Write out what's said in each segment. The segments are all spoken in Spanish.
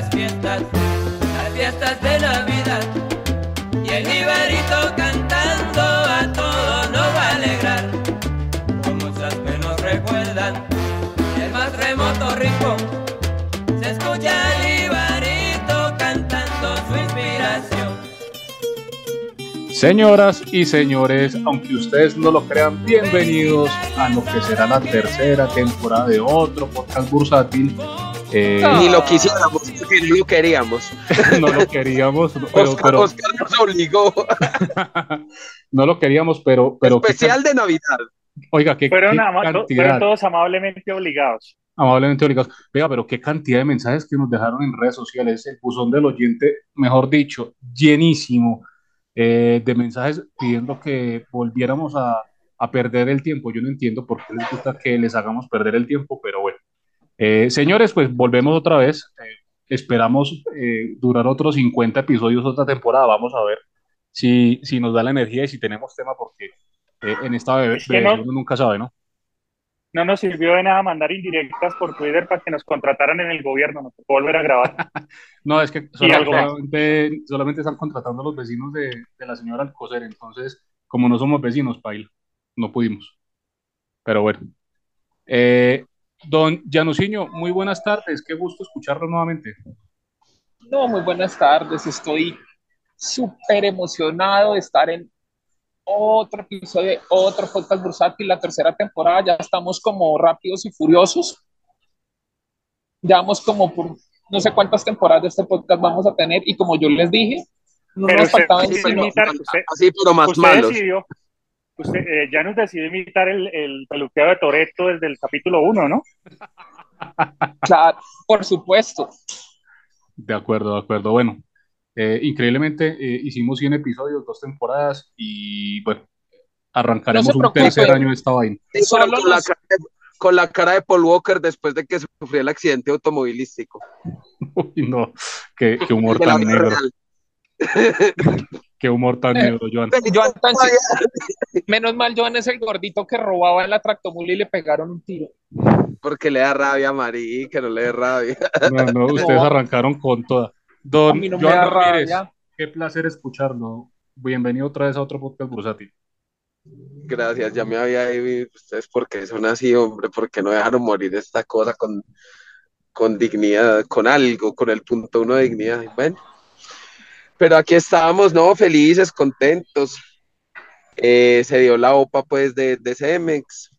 las fiestas, las fiestas de Navidad. Y el Ibarito cantando a todos nos va a alegrar. Como muchas que nos recuerdan, el más remoto rincón. Se escucha el Ibarito cantando su inspiración. Señoras y señores, aunque ustedes no lo crean, bienvenidos a lo que será la tercera temporada de otro podcast bursátil. Eh, Ni lo quisiéramos, porque no lo queríamos. no lo queríamos, pero, Oscar, pero- Oscar nos obligó. no lo queríamos, pero, Especial de Navidad. oiga, qué, Fueron, qué ama- fueron todos amablemente obligados. amablemente obligados. Oiga, pero qué cantidad de mensajes que nos dejaron en redes sociales, el buzón del oyente, mejor dicho, llenísimo eh, de mensajes pidiendo que volviéramos a, a perder el tiempo. Yo no entiendo por qué les gusta que les hagamos perder el tiempo, pero bueno. Eh, señores, pues volvemos otra vez. Eh, esperamos eh, durar otros 50 episodios otra temporada. Vamos a ver si, si nos da la energía y si tenemos tema, porque en esta bebé, Es que no- uno nunca sabe, ¿no? No nos sirvió de nada mandar indirectas por Twitter para que nos contrataran en el gobierno. Nos tocó volver a grabar. No, es que solamente, solamente están contratando a los vecinos de, de la señora Alcocer, entonces, como no somos vecinos, paila, no pudimos. Pero bueno. Eh, don Januciño, muy buenas tardes, qué gusto escucharlo nuevamente. No, muy buenas tardes. Estoy súper emocionado de estar en otro episodio de otro podcast bursátil, la tercera temporada. Ya estamos como rápidos y furiosos. Ya vamos como por no sé cuántas temporadas de este podcast vamos a tener. Y como yo les dije, no Pero nos usted faltaba decidió encima. imitar, usted, Así, pero más usted malos. decidió, usted, eh, ya nos decidió imitar el, el peluqueo de Toreto desde el capítulo 1, ¿no? Claro, por supuesto. De acuerdo, de acuerdo. Bueno, eh, increíblemente eh, hicimos 100 episodios, dos temporadas y bueno, arrancaremos No un tercer año de esta vaina. Sí, pero Solo con, la los- cara de, con la cara de Paul Walker después de que sufrió el accidente automovilístico. Uy, no, qué, qué humor tan negro, real. qué humor tan Eh, negro, Joan. Joan tan Menos mal, Joan es el gordito que robaba en la tractomula y le pegaron un tiro. Porque le da rabia a Marí, que no le dé rabia. No, no, ustedes No. arrancaron con toda. A Don mí no me Joan da Ramírez, rabia. qué placer escucharlo. Bienvenido otra vez a otro podcast bursátil. Gracias, ya me había ido. Ustedes, porque son así, hombre? porque no dejaron morir esta cosa con, con dignidad, con algo, con el punto uno de dignidad? Bueno, pero aquí estábamos, ¿no? Felices, contentos. Eh, se dio la OPA, pues, de, de Cemex.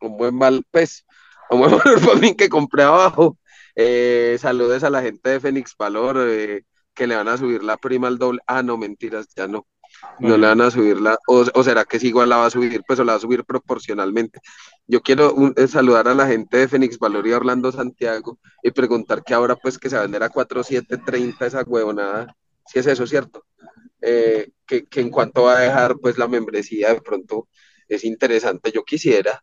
Un buen mal, pues, un buen valor para que compré abajo. Eh, saludos a la gente de Fénix Valor, eh, que le van a subir la prima al doble. Ah, no, mentiras, ya no. No le van a subir la, o, o será que sí igual la va a subir, pues o la va a subir proporcionalmente. Yo quiero un- eh, saludar a la gente de Fénix Valor y Orlando Santiago y preguntar que ahora pues que se va a vender a 4.730 esa huevonada, si es eso, ¿cierto? Eh, que, que en cuanto va a dejar pues la membresía de pronto es interesante, yo quisiera.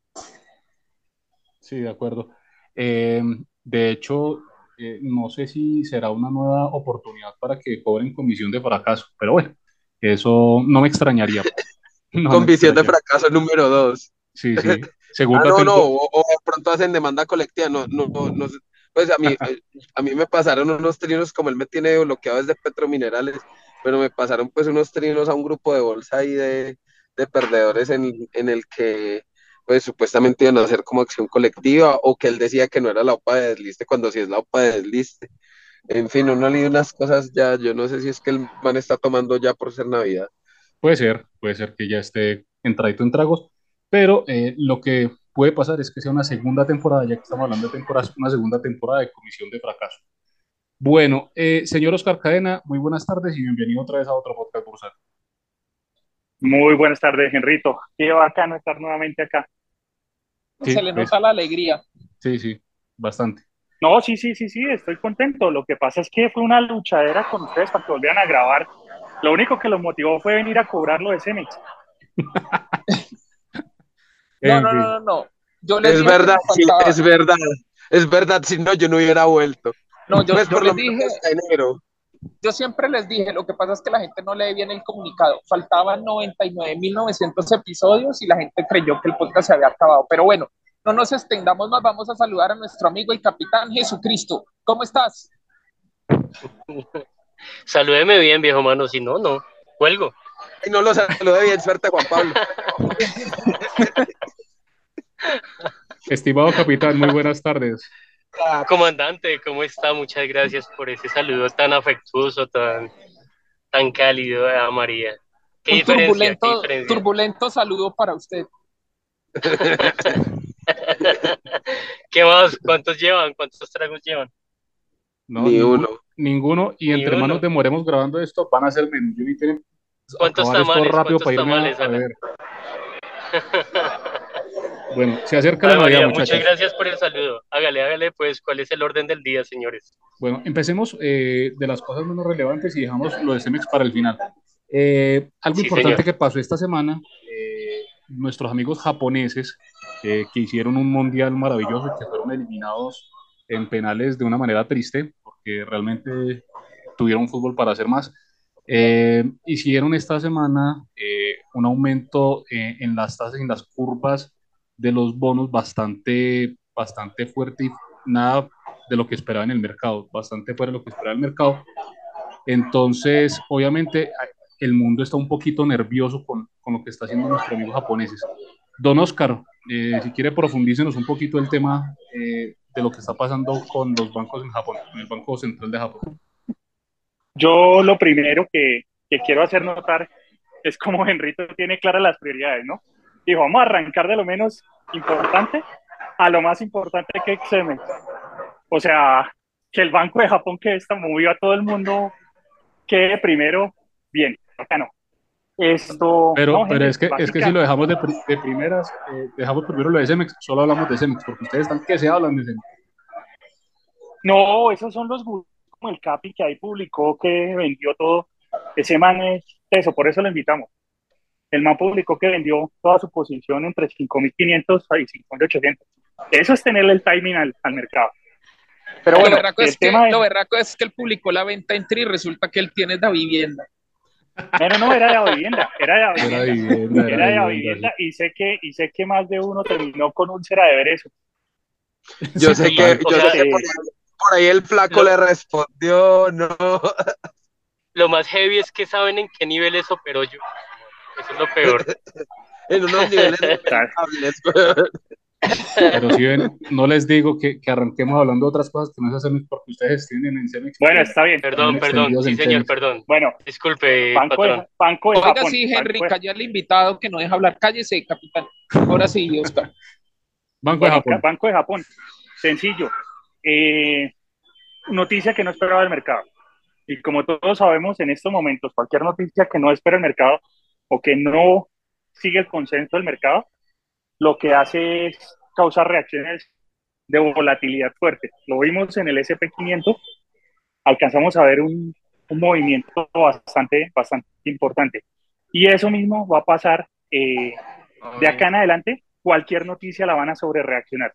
Sí, de acuerdo. Eh, de hecho, eh, no sé si será una nueva oportunidad para que cobren comisión de fracaso, pero bueno, eso no me extrañaría. No me visión de fracaso número 2. Sí, sí. Segunda Ah, no, no, o, o de pronto hacen demanda colectiva, no, no, no, no. Pues a mí, eh, a mí me pasaron unos trinos, como él me tiene bloqueado desde Petrominerales, pero me pasaron pues unos trinos a un grupo de bolsa ahí de, de perdedores en, en el que pues supuestamente iban a hacer como acción colectiva o que él decía que no era la OPA de desliste cuando sí es la OPA de desliste. En fin, uno leí unas cosas ya, yo no sé si es que el man está tomando ya por ser Navidad. Puede ser, puede ser que ya esté entradito en tragos, pero eh, lo que puede pasar es que sea una segunda temporada, ya que estamos hablando de temporadas, una segunda temporada de comisión de fracaso. Bueno, eh, señor Oscar Cadena, muy buenas tardes y bienvenido otra vez a otro podcast bursátil. Muy buenas tardes, Henrito. Qué bacano estar nuevamente acá. Sí, Se le nota la alegría. Sí, sí, bastante. No, sí, sí, sí, sí, estoy contento. Lo que pasa es que fue una luchadera con ustedes para que volvieran a grabar. Lo único que los motivó fue venir a cobrarlo de Cemex. No, En no, fin. no, no, no. Yo les Es dije verdad, sí, es verdad, es verdad, si no yo no hubiera vuelto. No, yo, Pues yo por lo les dije, hasta enero. yo siempre les dije, lo que pasa es que la gente no lee bien el comunicado. Faltaban 99.900 episodios y la gente creyó que el podcast se había acabado. Pero bueno, no nos extendamos más, vamos a saludar a nuestro amigo el capitán Jesucristo. ¿Cómo estás? Salúdeme bien, viejo mano, si no, no, cuelgo. Y no lo salude bien, suerte Juan Pablo. Estimado capitán, muy buenas tardes. Comandante, ¿cómo está? Muchas gracias por ese saludo tan afectuoso, tan, tan cálido a María. ¿Qué Un diferencia? turbulento, ¿Qué diferencia? turbulento saludo para usted. ¿Qué más? ¿Cuántos llevan? ¿Cuántos tragos llevan? No, Ni uno. Ninguno. Y Ni entre más uno. nos demoremos grabando esto, van a ser tengo ¿Cuántos tamales? rápido ¿Cuántos para irme a- tamales, a ver. Bueno, se acerca la María, muchas muchachos. gracias por el saludo. Hágale, hágale, pues, ¿cuál es el orden del día, señores? Bueno, empecemos eh, de las cosas menos relevantes y dejamos lo de Cemex para el final. Eh, algo Sí, importante señor. que pasó esta semana, eh, nuestros amigos japoneses eh, que hicieron un mundial maravilloso que fueron eliminados en penales de una manera triste, porque realmente tuvieron fútbol para hacer más. Eh, hicieron esta semana eh, un aumento eh, en las tasas y en las curvas de los bonos bastante, bastante fuerte y nada de lo que esperaba en el mercado, bastante fuera de lo que esperaba el mercado. Entonces, obviamente, el mundo está un poquito nervioso con, con lo que está haciendo nuestros amigos japoneses. Don Oscar, eh, si quiere profundícenos un poquito el tema eh, de lo que está pasando con los bancos en Japón, en el Banco Central de Japón. Yo lo primero que, que quiero hacer notar es como Henrito tiene claras las prioridades, ¿no? Dijo, vamos a arrancar de lo menos importante a lo más importante que es Cemex. O sea, que el Banco de Japón que está movió a todo el mundo quede primero bien, acá no. Esto, Pero, no, pero es, que, es que si lo dejamos de, de primeras, eh, dejamos primero lo de Cemex, solo hablamos de Cemex, porque ustedes están que se hablan de Cemex. No, esos son los gurús como el Capi que ahí publicó que vendió todo. Ese man es eso, por eso lo invitamos. El man publicó que vendió toda su posición entre 5.500 y 5.800. Eso es tenerle el timing al, al mercado. Pero bueno, lo, berraco el es que, lo es, berraco es que él publicó la venta en Tri y resulta que él tiene la vivienda. no, no, no, era de la vivienda, era de la Era vivienda, vivienda, era de la vivienda, y sé que, y sé que más de uno terminó con úlcera de ver eso. Yo sé que, yo sea, sé que por, por ahí el flaco lo- le respondió, no. Lo más heavy es que saben en qué niveles operó yo. Eso es lo peor. En unos niveles. Pero si ven, no les digo que, que arranquemos hablando de otras cosas que no es Cemex, porque ustedes tienen en Cemex. Bueno, está bien. Perdón, perdón. Sí, señor, perdón. Bueno, Disculpe, Banco patrón. de, Banco de Oiga, Japón. sí, Henry, calla al invitado que no deja hablar. Cállese, capitán. Ahora sí, Oscar. Banco de Japón. Banco de Japón. Sencillo. Eh, noticia que no esperaba el mercado. Y como todos sabemos, en estos momentos, cualquier noticia que no espera el mercado o que no sigue el consenso del mercado, lo que hace es causar reacciones de volatilidad fuerte. Lo vimos en el SP500, alcanzamos a ver un, movimiento bastante, bastante importante. Y eso mismo va a pasar eh, de acá en adelante, cualquier noticia la van a sobrereaccionar.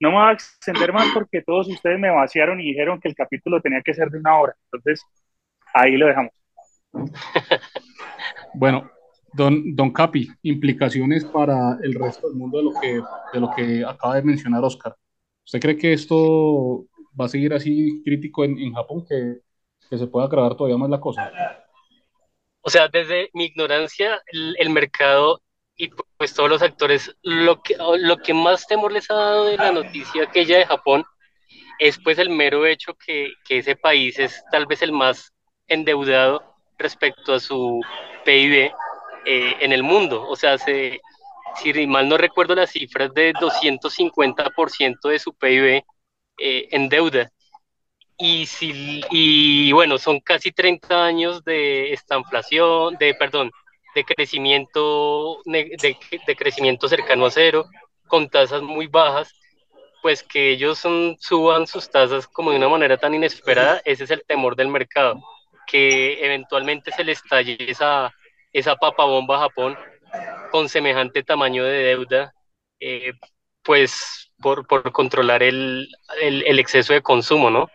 No me voy a extender más porque todos ustedes me vaciaron y dijeron que el capítulo tenía que ser de una hora. Entonces, ahí lo dejamos. Bueno, don, don Capi, implicaciones para el resto del mundo de lo que, de lo que acaba de mencionar Oscar. ¿Usted cree que esto va a seguir así crítico en, en Japón, que, que se pueda agravar todavía más la cosa? O sea, desde mi ignorancia, el, el mercado y pues todos los actores, lo que, lo que más temor les ha dado de la noticia aquella de Japón es pues el mero hecho que, que ese país es tal vez el más endeudado respecto a su PIB eh, en el mundo. O sea, se, si mal no recuerdo las cifras de 250% de su PIB eh, en deuda. Y, si, y bueno, son casi 30 años de estanflación, de, perdón, de crecimiento, de, crecimiento cercano a cero, con tasas muy bajas, pues que ellos son, suban sus tasas como de una manera tan inesperada, ese es el temor del mercado, que eventualmente se le estalle esa, esa papabomba a Japón con semejante tamaño de deuda, eh, pues por, por controlar el, el, el exceso de consumo, ¿no?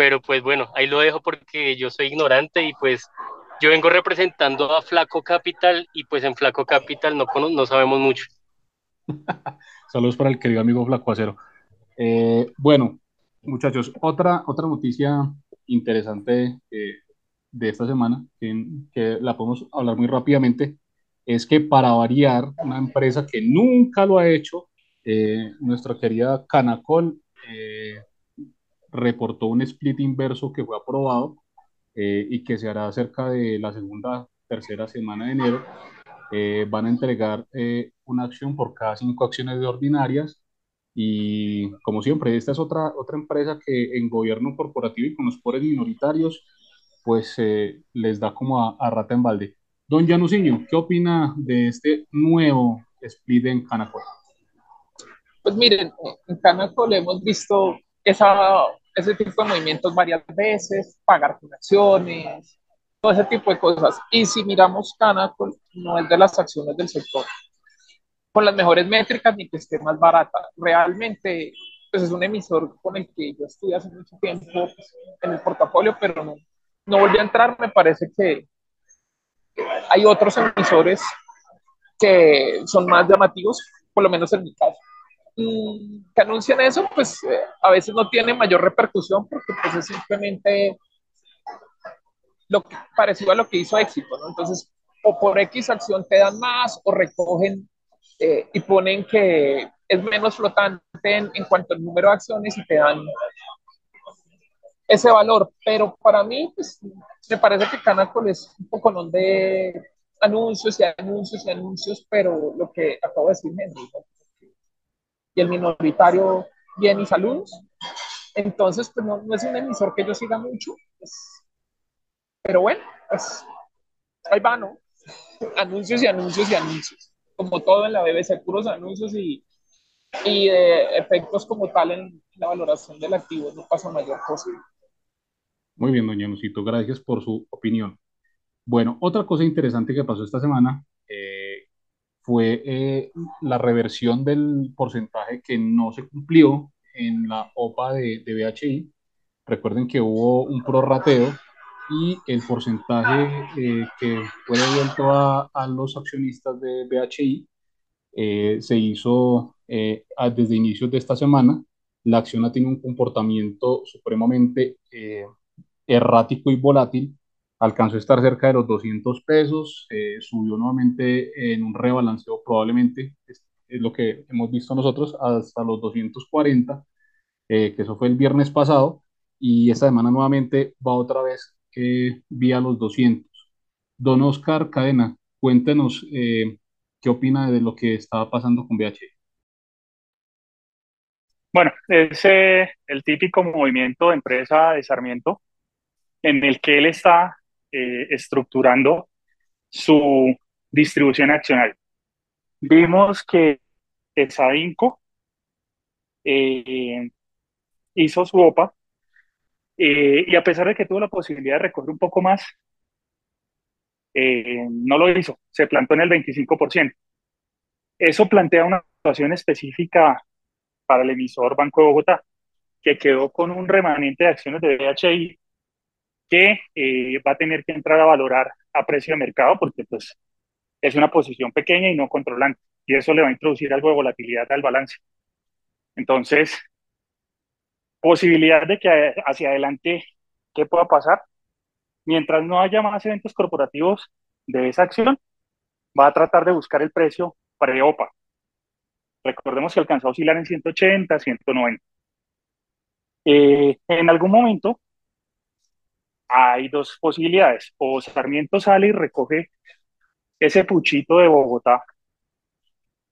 pero pues bueno, ahí lo dejo porque yo soy ignorante y pues yo vengo representando a Flaco Capital y pues en Flaco Capital no, no sabemos mucho. Saludos para el querido amigo Flaco Acero. Eh, bueno, muchachos, otra, otra noticia interesante eh, de esta semana, que, la podemos hablar muy rápidamente, es que para variar, una empresa que nunca lo ha hecho, eh, nuestra querida Canacol eh, reportó un split inverso que fue aprobado y que se hará cerca de la segunda, tercera semana de enero. van a entregar una acción por cada cinco acciones de ordinarias y como siempre, esta es otra, otra empresa que en gobierno corporativo y con los poderes minoritarios, pues eh, les da como a, rata en balde. Don Janusinho, ¿qué opina de este nuevo split en Canacol? Pues miren, en Canacol hemos visto esa, ese tipo de movimientos varias veces, pagar con acciones, todo ese tipo de cosas. Y si miramos Canacol, no es de las acciones del sector con las mejores métricas ni que esté más barata. Realmente, pues es un emisor con el que yo estudié hace mucho tiempo pues, en el portafolio, pero no, no volví a entrar. Me parece que hay otros emisores que son más llamativos, por lo menos en mi caso. Y que anuncian eso, pues eh, a veces no tiene mayor repercusión porque pues es simplemente lo que, parecido a lo que hizo éxito, ¿no? Entonces, o por X acción te dan más o recogen eh, y ponen que es menos flotante en, cuanto al número de acciones y te dan ese valor. Pero para mí, pues, me parece que Canacol es un poco de anuncios y anuncios y anuncios, pero lo que acabo de decir Henry, el minoritario bien y salud. Entonces, pues no, es un emisor que yo siga mucho, pues, pero bueno, pues ahí va, ¿no? Anuncios y anuncios y anuncios como todo en la BBC, puros anuncios y, y de efectos como tal en la valoración del activo, no pasa mayor cosa. Muy bien, doña Lucito, gracias por su opinión. Bueno, otra cosa interesante que pasó esta semana fue eh, la reversión del porcentaje que no se cumplió en la OPA de, de BHI. Recuerden que hubo un prorrateo y el porcentaje eh, que fue devuelto a, a, los accionistas de BHI eh, se hizo eh, desde inicios de esta semana. La acción ha tenido un comportamiento supremamente errático y volátil. Alcanzó a estar cerca de los 200 pesos, subió nuevamente en un rebalanceo probablemente, es, es, lo que hemos visto nosotros, hasta los 240, que eso fue el viernes pasado, y esta semana nuevamente va otra vez eh, vía los 200. Don Oscar Cadena, cuéntenos eh, qué opina de lo que estaba pasando con BH. Bueno, es eh, el típico movimiento de empresa de Sarmiento en el que él está estructurando su distribución accionaria. Vimos que Sadinco hizo su OPA eh, y a pesar de que tuvo la posibilidad de recoger un poco más, eh, no lo hizo, se plantó en el 25%. Eso plantea una situación específica para el emisor Banco de Bogotá, que quedó con un remanente de acciones de BHI que eh, va a tener que entrar a valorar a precio de mercado porque pues, es una posición pequeña y no controlante, y eso le va a introducir algo de volatilidad al balance. Entonces, posibilidad de que hacia adelante, ¿qué pueda pasar? Mientras no haya más eventos corporativos de esa acción, va a tratar de buscar el precio pre-OPA. Recordemos que alcanzó a oscilar en 180, 190. Eh, en algún momento hay dos posibilidades. O Sarmiento sale y recoge ese puchito de Bogotá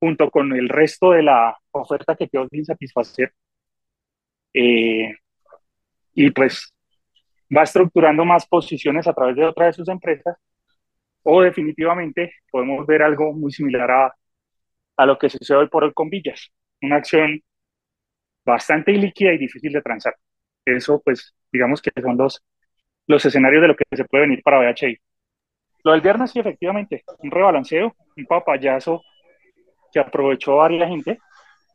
junto con el resto de la oferta que quedó sin satisfacer eh, y pues va estructurando más posiciones a través de otra de sus empresas, o definitivamente podemos ver algo muy similar a, a lo que sucede hoy por hoy con Villas, una acción bastante ilíquida y difícil de transar. Eso, pues, digamos que son los, los escenarios de lo que se puede venir para BHI. Lo del viernes, sí, efectivamente, un rebalanceo, un papayazo que aprovechó varias gente.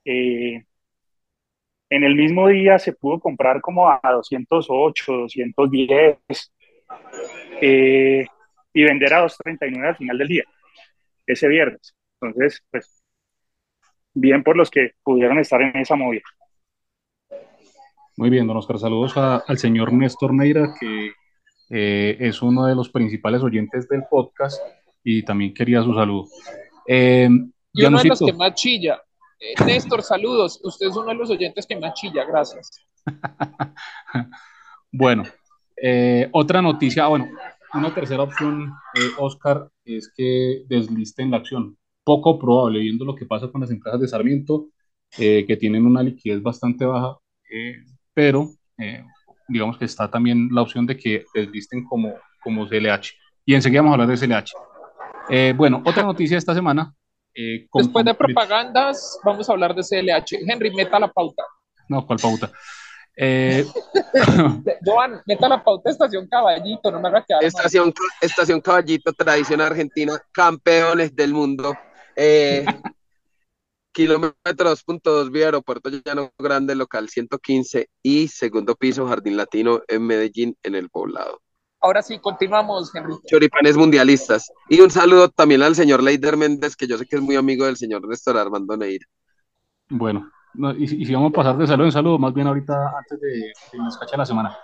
Eh, en el mismo día se pudo comprar como a 208, 210 eh, y vender a 239 al final del día, ese viernes. Entonces, pues, bien por los que pudieron estar en esa movida. Muy bien, don Oscar, saludos al señor Néstor Neira, que eh, es uno de los principales oyentes del podcast y también quería su saludo. Eh, y uno de los que más chilla. Eh, Néstor, saludos. Usted es uno de los oyentes que más chilla, gracias. bueno, otra noticia, ah, bueno, una tercera opción, Oscar, es que deslisten la acción. Poco probable, viendo lo que pasa con las empresas de Sarmiento, que tienen una liquidez bastante baja, pero digamos que está también la opción de que deslisten como, como CLH. Y enseguida vamos a hablar de CLH. Eh, bueno, otra noticia esta semana. Eh, Después de propagandas, vamos a hablar de CLH. Henry, meta la pauta. No, ¿cuál pauta? Eh... Joan, meta la pauta Estación Caballito, no me haga quedar Estación, Estación Caballito, tradición argentina, campeones del mundo. Eh, kilómetros punto dos vía aeropuerto llano grande local 115 y segundo piso jardín latino en Medellín en el poblado. Ahora sí continuamos Henry. Choripanes mundialistas. Y un saludo también al señor Leider Méndez que yo sé que es muy amigo del señor Néstor Armando Neira. Bueno y, si vamos a pasar de saludo en saludo más bien ahorita antes de, de nos la semana.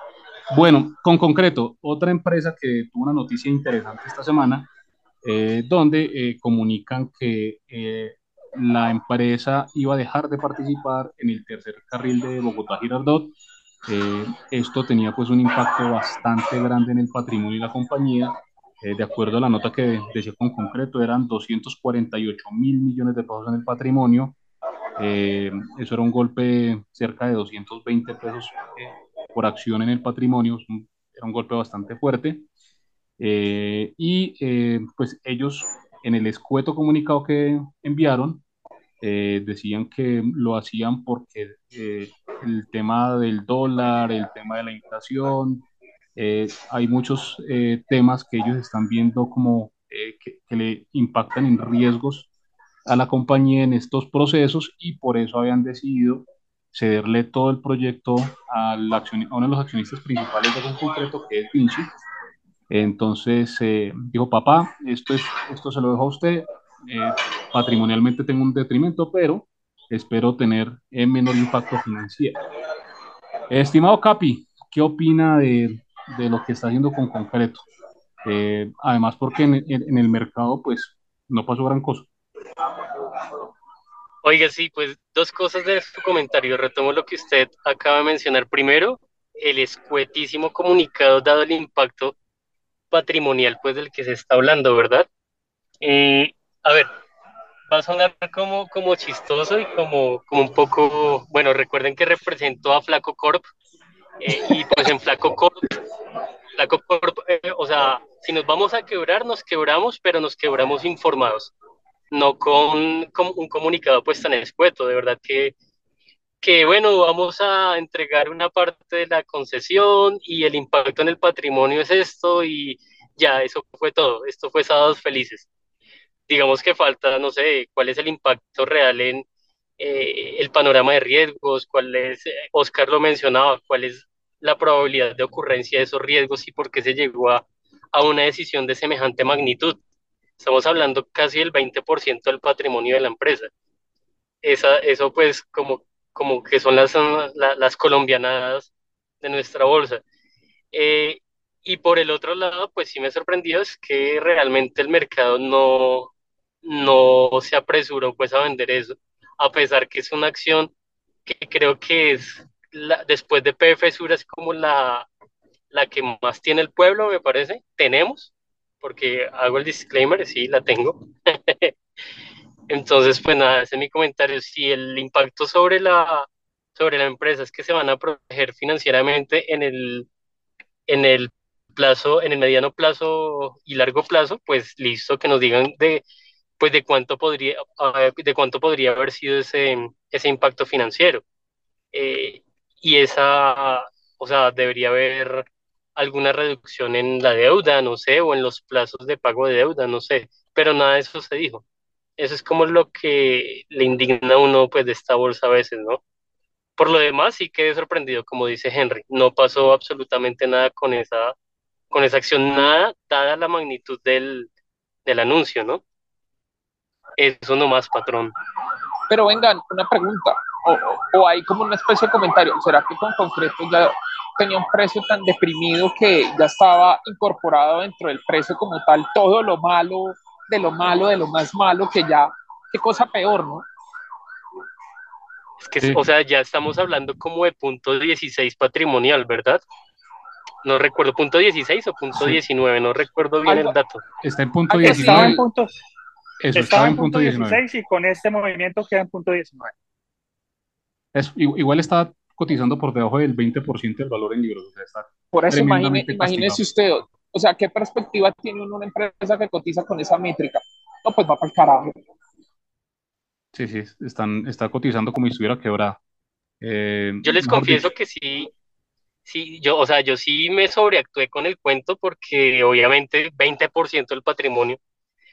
Bueno con concreto otra empresa que tuvo una noticia interesante esta semana eh, donde eh, comunican que eh, la empresa iba a dejar de participar en el tercer carril de Bogotá-Girardot. Eh, esto tenía pues un impacto bastante grande en el patrimonio de la compañía. Eh, de acuerdo a la nota que decía con concreto, eran 248 mil millones de pesos en el patrimonio. Eh, eso era un golpe cerca de 220 pesos por acción en el patrimonio. Era un golpe bastante fuerte. y pues ellos en el escueto comunicado que enviaron, eh, decían que lo hacían porque eh, el tema del dólar, el tema de la inflación, eh, hay muchos temas que ellos están viendo como que, le impactan en riesgos a la compañía en estos procesos y por eso habían decidido cederle todo el proyecto a, la a uno de los accionistas principales de concreto, que es Vinci, entonces eh, dijo, papá, esto, es, esto se lo dejo a usted, eh, patrimonialmente tengo un detrimento, pero espero tener eh, menor impacto financiero. Estimado Capi, ¿qué opina de, de lo que está haciendo con concreto? además, porque en, en, el mercado, pues, no pasó gran cosa. Oiga, sí, pues dos cosas de su comentario. Retomo lo que usted acaba de mencionar. Primero, el escuetísimo comunicado dado el impacto patrimonial pues del que se está hablando, ¿verdad? Eh, a ver, va a sonar como, como chistoso y como, como un poco, bueno, recuerden que representó a Flaco Corp eh, y pues en Flaco Corp, Flaco Corp, eh, o sea, si nos vamos a quebrar, nos quebramos, pero nos quebramos informados, no con, con un comunicado pues tan escueto, de verdad que que bueno, vamos a entregar una parte de la concesión y el impacto en el patrimonio es esto y ya, eso fue todo, esto fue sábados felices. Digamos que falta, no sé, cuál es el impacto real en eh, el panorama de riesgos, cuál es, eh, Oscar lo mencionaba, cuál es la probabilidad de ocurrencia de esos riesgos y por qué se llegó a, a una decisión de semejante magnitud. Estamos hablando casi del 20% del patrimonio de la empresa. Esa, eso pues como como que son las, las colombianadas de nuestra bolsa. Eh, y por el otro lado, pues sí me sorprendió es que realmente el mercado no, no se apresuró pues a vender eso, a pesar que es una acción que creo que es, la, después de PF Sur, es como la, la que más tiene el pueblo, me parece. Tenemos, porque hago el disclaimer, sí, la tengo. Entonces, pues nada, ese es mi comentario. Si el impacto sobre la, sobre la empresa es que se van a proteger financieramente en el, en el plazo, en el mediano plazo y largo plazo, pues listo, que nos digan de, pues de cuánto podría, de cuánto podría haber sido ese, ese impacto financiero. Eh, y esa, o sea, debería haber alguna reducción en la deuda, no sé, o en los plazos de pago de deuda, no sé, pero nada de eso se dijo. Eso es como lo que le indigna a uno pues de esta bolsa a veces, ¿no? Por lo demás, sí quedé sorprendido, como dice Henry, no pasó absolutamente nada con esa, con esa acción, nada, dada la magnitud del, del anuncio, ¿no? Eso nomás, patrón. Pero vengan, una pregunta. o, o hay como una especie de comentario, ¿será que con concreto ya tenía un precio tan deprimido que ya estaba incorporado dentro del precio como tal todo lo malo, de lo malo, de lo más malo, que ya, qué cosa peor, ¿no? Es que, o sea, ya estamos hablando como de punto 16 patrimonial, ¿verdad? No recuerdo, punto 16 o punto 19, no recuerdo bien el dato. Está en punto 19. Estaba en punto, Eso, estaba en punto 16 y con este movimiento queda en punto 19. Es, igual está cotizando por debajo del 20% del valor en libros. O sea, está por eso imagínese usted, o sea, ¿qué perspectiva tiene una empresa que cotiza con esa métrica? No, pues va para el carajo. Sí, sí, están, está cotizando como si estuviera quebrada. Eh, yo les confieso que sí, sí, yo, o sea, yo sí me sobreactué con el cuento porque obviamente 20% del patrimonio,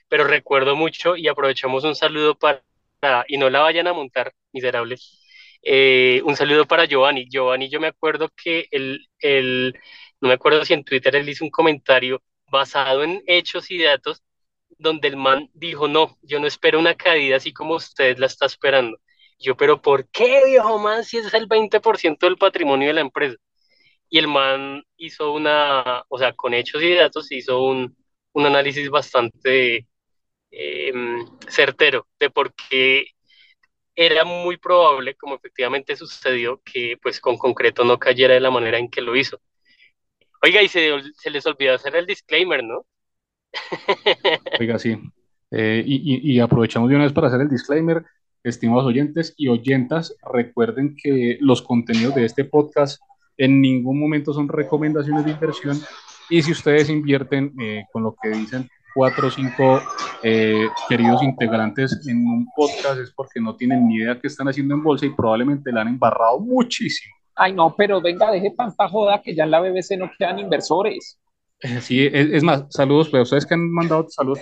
pero recuerdo mucho y aprovechamos un saludo para, y no la vayan a montar, miserables, eh, un saludo para Giovanni. Giovanni, yo me acuerdo que él, no me acuerdo si en Twitter él hizo un comentario basado en hechos y datos donde el man dijo, no, yo no espero una caída así como usted la está esperando. Yo, pero ¿por qué, viejo man, si ese es el 20% del patrimonio de la empresa? Y el man hizo una, o sea, con hechos y datos hizo un, análisis bastante em, certero de por qué era muy probable, como efectivamente sucedió, que pues con concreto no cayera de la manera en que lo hizo. Oiga, y se, les olvidó hacer el disclaimer, ¿no? Oiga, sí. Eh, y, aprovechamos de una vez para hacer el disclaimer. Estimados oyentes y oyentas, recuerden que los contenidos de este podcast en ningún momento son recomendaciones de inversión y si ustedes invierten eh, con lo que dicen cuatro o cinco eh, queridos integrantes en un podcast es porque no tienen ni idea qué están haciendo en bolsa y probablemente la han embarrado muchísimo. Ay, no, pero venga, deje tanta joda que ya en la BBC no quedan inversores. Eh, sí, es, más, saludos, pero ustedes que han mandado saludos,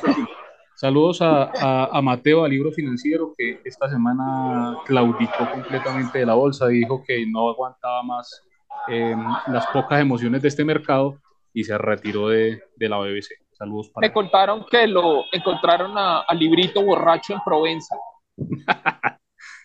saludos a, a, Mateo, al libro financiero, que esta semana claudicó completamente de la bolsa, dijo que no aguantaba más em, las pocas emociones de este mercado y se retiró de, de la BBC. Saludos para. Me contaron que lo encontraron al librito borracho en Provenza.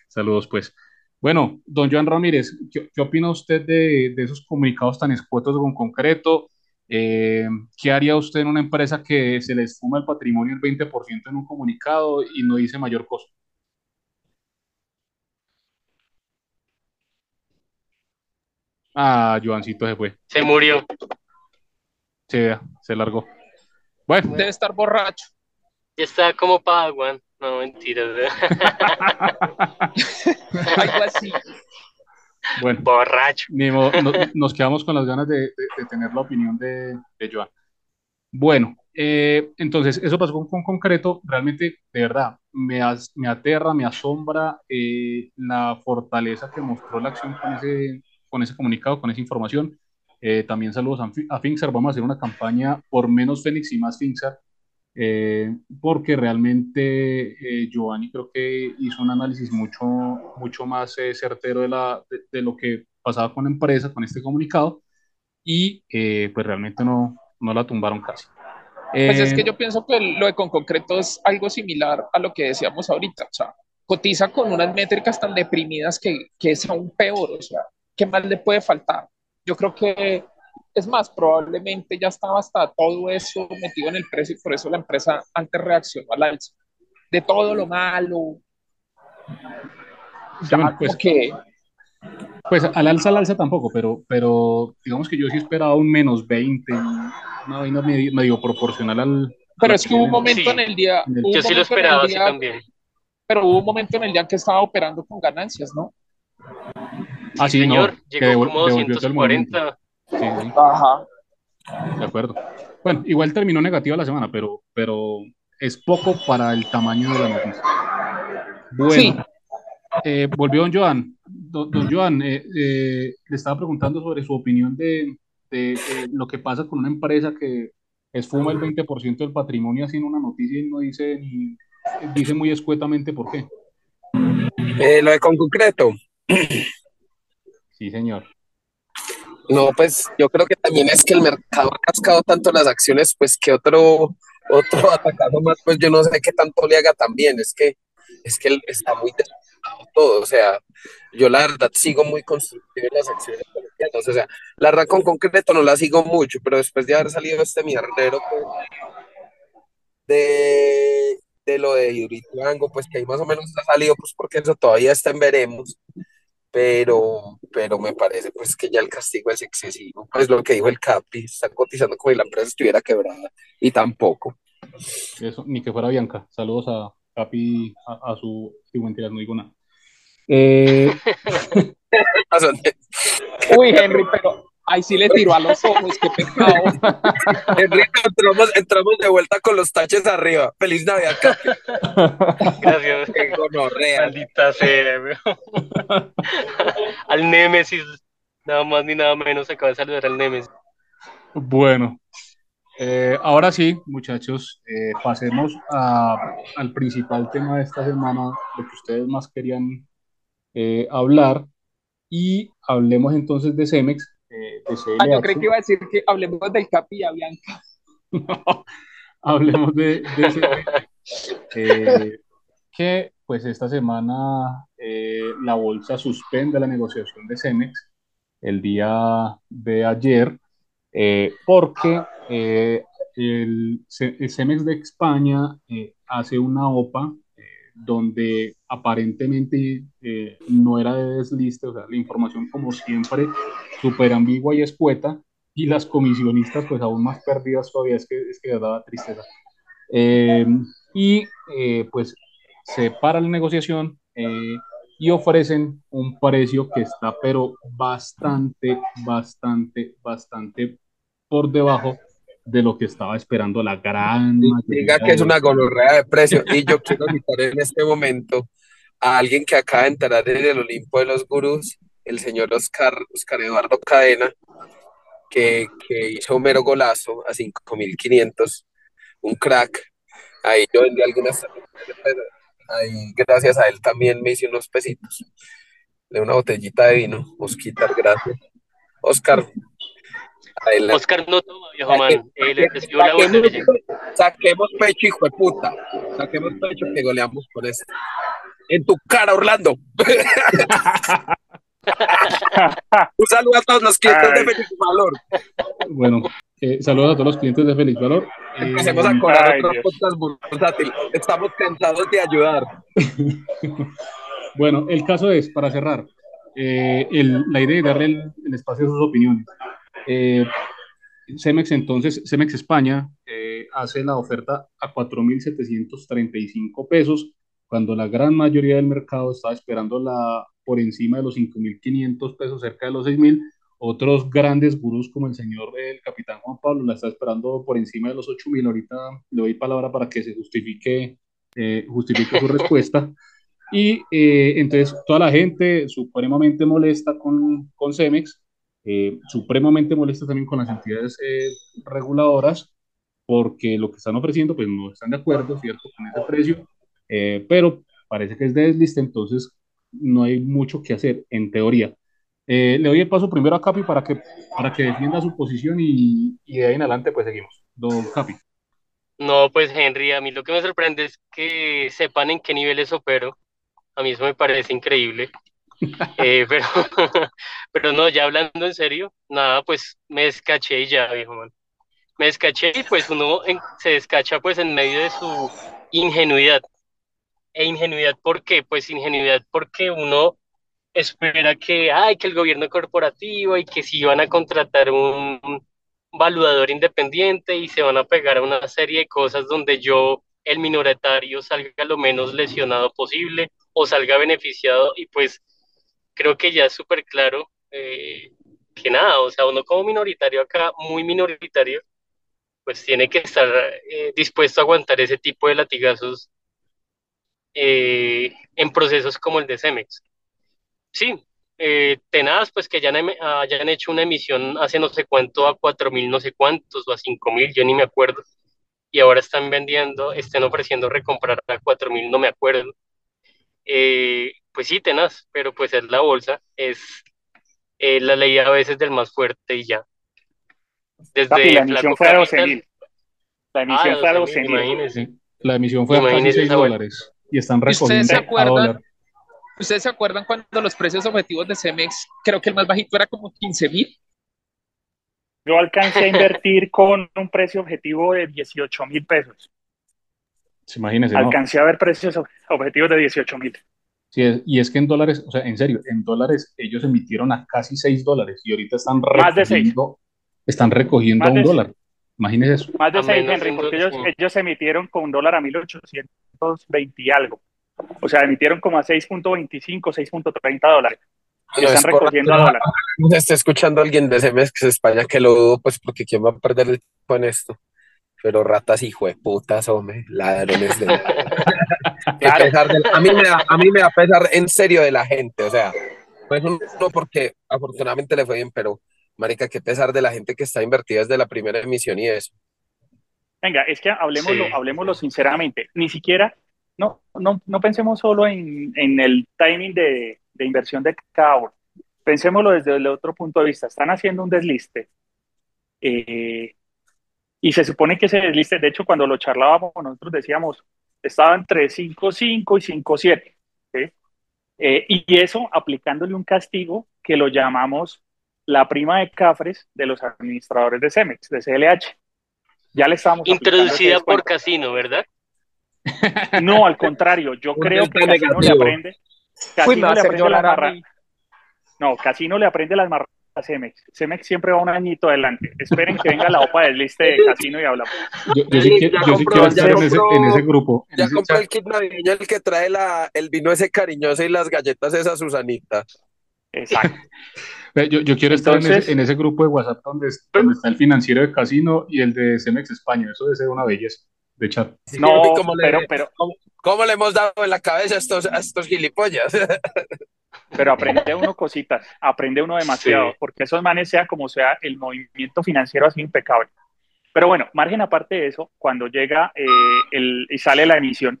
Saludos, pues. Bueno, don Joan Ramírez, ¿qué, opina usted de, esos comunicados tan escuetos con concreto? Eh, ¿Qué haría usted en una empresa que se le suma el patrimonio el 20% en un comunicado y no dice mayor cosa? Ah, Joancito se fue. Se murió. Se largó. Debe estar borracho. Y está como Padawan. No, mentira. Algo así. Bueno, borracho. nos quedamos con las ganas de, tener la opinión de, Joan. Bueno, eh, entonces, eso pasó con, concreto. Realmente, de verdad, me, me aterra, me asombra eh, la fortaleza que mostró la acción con ese, con ese comunicado, con esa información. Eh, también saludos a, a Finxar. Vamos a hacer una campaña por menos Fénix y más Finxar, eh, porque realmente eh, Giovanni creo que hizo un análisis mucho, mucho más certero de, la, de, lo que pasaba con la empresa, con este comunicado, y pues realmente no, no la tumbaron casi. Pues es que yo pienso que lo de con concreto es algo similar a lo que decíamos ahorita, o sea, cotiza con unas métricas tan deprimidas que, que es aún peor, o sea, ¿qué más le puede faltar? Yo creo que, es más, probablemente ya estaba hasta todo eso metido en el precio y por eso la empresa antes reaccionó al alza. De todo lo malo. pues, que... pues al alza, al alza tampoco, pero, pero digamos que yo sí esperaba un menos 20, una vaina medio, proporcional al. Pero es que hubo un momento en el día. yo sí lo esperaba así también. Pero hubo un momento en el día que estaba operando con ganancias, ¿no? Ah, sí, señor, llegó como 240. Sí, Ajá. De acuerdo. Bueno, igual terminó negativa la semana, pero, pero es poco para el tamaño de la noticia. Bueno, eh, volvió don Joan. Don, Joan, eh, eh, le estaba preguntando sobre su opinión de, de, lo que pasa con una empresa que esfuma el 20% del patrimonio haciendo una noticia y no dice ni dice muy escuetamente por qué. lo de con concreto. Sí, señor. No, pues yo creo que también es que el mercado ha cascado tanto las acciones, pues que otro, otro atacado más, pues yo no sé qué tanto le haga también. Es que, es que está muy todo, o sea, yo la verdad sigo muy constructivo en las acciones colombianas, o sea, la verdad con concreto no la sigo mucho, pero después de haber salido este mierdero pues, de, de lo de Yurituango, pues que ahí más o menos ha salido, pues porque eso todavía está en veremos, pero, pero me parece pues que ya el castigo es excesivo, pues lo que dijo el Capi, está cotizando como si la empresa estuviera quebrada, y tampoco. Eso, ni que fuera Bianca. Saludos a Capi, a, a su. Sí, mentiras, no digo nada. Eh, Uy, Henry, pero ahí sí le tiró a los ojos, qué pecado. Enrique, entramos, entramos de vuelta con los taches arriba. Feliz Navidad, Capi. Gracias. Qué gonorrea. Maldita sea. Al Némesis, nada más ni nada menos, acaba de saludar al Némesis. bueno, eh, ahora sí, muchachos, eh, pasemos a- al principal tema de esta semana, lo que ustedes más querían eh, hablar, y hablemos entonces de Cemex, Ah, yo creí que iba a decir que hablemos del Capi y a Bianca. Hablemos de, de Cemex, eh, que pues esta semana eh, la bolsa suspende la negociación de Cemex el día de ayer eh, porque el, el Cemex de España hace una OPA donde aparentemente eh, no era de desliste, o sea, la información como siempre súper ambigua y escueta, y las comisionistas pues aún más perdidas todavía, es que, es que daba tristeza. Eh, y eh, pues se para la negociación eh, y ofrecen un precio que está pero bastante, bastante, bastante por debajo de lo que estaba esperando la gran. Diga que es una gonorrea de precio. Y yo quiero citar en este momento a alguien que acaba de entrar en el Olimpo de los Gurús, el señor Oscar, Oscar Eduardo Cadena, que, que hizo un mero golazo a 5.500, un crack. Ahí yo vendí algunas, pero ahí gracias a él también me hice unos pesitos de una botellita de vino. Osquitar, gracias. Oscar, Oscar no toma, viejo man. Eh, le recibió la saquemos, pecho, hijo de puta. Saquemos pecho que goleamos por esto. En tu cara, Orlando. Un saludo a todos los clientes de. Feliz Valor. Bueno, eh, saludos a todos los clientes de Feliz Valor. Eh, Empecemos a cobrar Ay, otro Dios. podcast bursátil. Estamos cansados de ayudar. Bueno, el caso es, para cerrar, eh, el- la idea es darle el, el espacio a sus opiniones. Eh, Cemex entonces, Cemex España eh, hace la oferta a 4.735 pesos, cuando la gran mayoría del mercado estaba esperándola por encima de los 5.500 pesos, cerca de los 6.000. Otros grandes gurús como el señor el capitán Juan Pablo la está esperando por encima de los 8.000. Ahorita le doy palabra para que se justifique, eh, justifique su respuesta. Y eh, entonces toda la gente supremamente molesta con, con Cemex, eh, supremamente molesta también con las entidades eh, reguladoras, porque lo que están ofreciendo, pues no están de acuerdo, ¿cierto?, con ese precio, eh, pero parece que es de desliste, entonces no hay mucho que hacer, en teoría. Eh, le doy el paso primero a Capi para que, para que defienda su posición y, y de ahí en adelante pues seguimos. Don Capi. No, pues Henry, a mí lo que me sorprende es que sepan en qué niveles opero. A mí eso me parece increíble. Eh, pero, pero no, ya hablando en serio, nada, pues me descaché y ya, viejo man. Me descaché y pues uno en- se descacha pues en medio de su ingenuidad. E ingenuidad, ¿por qué? Pues ingenuidad porque uno espera que, ay, que el gobierno corporativo y que si van a contratar un valuador independiente y se van a pegar a una serie de cosas donde yo, el minoritario, salga lo menos lesionado posible o salga beneficiado y pues creo que ya es súper claro eh, que nada, o sea, uno como minoritario acá, muy minoritario, pues tiene que estar eh, dispuesto a aguantar ese tipo de latigazos eh, en procesos como el de Cemex. Sí, eh, tenaz, pues que ya hayan, hayan hecho una emisión hace no sé cuánto a cuatro mil, no sé cuántos, o a cinco mil, yo ni me acuerdo. Y ahora están vendiendo, estén ofreciendo recomprar a cuatro mil, no me acuerdo. Eh, pues sí, tenaz, pero pues es la bolsa, es eh, la ley a veces del más fuerte y ya. Desde Papi, la emisión fue a 12 Capital- mil. La emisión Ah, fue a 12.000, 12 mil. La emisión fue a casi Imagínese 6 esa vuelta. dólares y están ¿Y ustedes recogiendo se a acuerdan? dólar. ¿Ustedes se acuerdan cuando los precios objetivos de Cemex, creo que el más bajito era como 15 mil? Yo alcancé a invertir con un precio objetivo de 18 mil pesos. Imagínense, ¿no? Alcancé a ver precios objetivos de 18 mil. Sí, es- y es que en dólares, o sea, en serio, en dólares ellos emitieron a casi 6 dólares y ahorita están Más de seis. recogiendo, están recogiendo Más a de un dólar. Imagínense eso. Más de A 6, menos Henry, porque ellos, ellos emitieron con un dólar a 1820 y algo. O sea, emitieron como a 6.25, 6.30 dólares. Y No están es recogiendo a dólar. Me está escuchando alguien de Cemex España que lo dudo, pues porque quién va a perder el tiempo en esto. Pero ratas hijo de putas, hombre, ladrones de. Claro. de- a, mí me da, a mí me da pesar en serio de la gente, o sea, no es uno porque afortunadamente le fue bien, pero marica, qué pesar de la gente que está invertida desde la primera emisión y eso. Venga, es que hablemoslo, Sí. hablemoslo sinceramente. Ni siquiera, no, no, no pensemos solo en, en el timing de, de inversión de cada uno. Pensémoslo desde el otro punto de vista. Están haciendo un desliste. eh, y se supone que ese desliste, de hecho, cuando lo charlábamos, nosotros decíamos, estaba entre 5.5 y 5.7. ¿sí? Eh, y eso aplicándole un castigo que lo llamamos la prima de cafres de los administradores de Cemex, de CLH. Ya le ese Introducida por. Casino, ¿verdad? No, al contrario, yo creo que Casino le aprende. Casino le aprende las a marra- mí. No, Casino le aprende las marras a Cemex. Cemex siempre va un añito adelante. Esperen que venga la OPA del liste de Casino y hablamos. Yo, yo sí, Ya que- yo sí compró, quiero estar en ese, compró. en ese grupo. en Ya ese compró chat. el kit navideño, el que trae la, el vino ese cariñoso y las galletas esas Susanita. Exacto. Yo, yo quiero estar en ese, en ese grupo de WhatsApp donde, donde está el financiero de Casino y el de Cemex España. Eso debe ser una belleza de chat. No, ¿Y cómo le- pero, pero, ¿Cómo le hemos dado en la cabeza a estos, a estos gilipollas? pero aprende uno cositas, aprende uno demasiado, Sí. porque esos manes, sea como sea, el movimiento financiero ha sido impecable. Pero bueno, margen aparte de eso, cuando llega eh, el, y sale la emisión,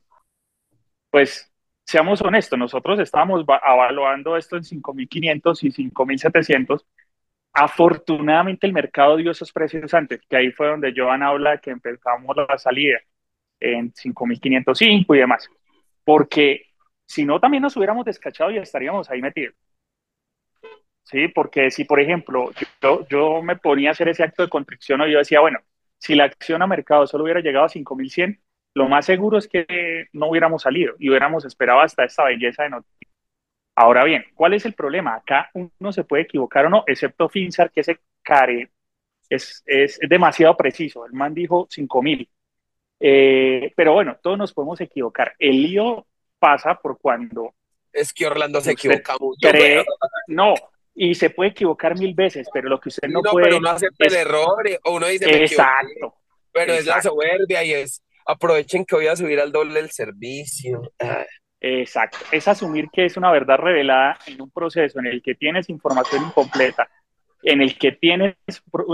pues seamos honestos, nosotros estábamos va- evaluando esto en 5.500 y 5.700. Afortunadamente el mercado dio esos precios antes, que ahí fue donde Joan habla que empezamos la salida en 5.505 y demás. Porque si no, también nos hubiéramos descachado y estaríamos ahí metidos. Sí, porque si, por ejemplo, yo, yo me ponía a hacer ese acto de constricción o yo decía, bueno, si la acción a mercado solo hubiera llegado a 5.100, lo más seguro es que no hubiéramos salido y hubiéramos esperado hasta esta belleza de noticia. Ahora bien, ¿cuál es el problema? Acá uno se puede equivocar o no, excepto Finsar, que ese care es, es, demasiado preciso. El man dijo 5.000. Eh, pero bueno, todos nos podemos equivocar. El lío pasa por cuando Es que Orlando se equivoca mucho. cree, no, y se puede equivocar mil veces, pero lo que usted no, no, puede. pero no acepta es- el error y- o uno dice me Exacto. pero es la exacto. soberbia y es aprovechen que voy a subir al doble el servicio. Ah, Exacto. Es asumir que es una verdad revelada en un proceso en el que tienes información incompleta, en el que tienes,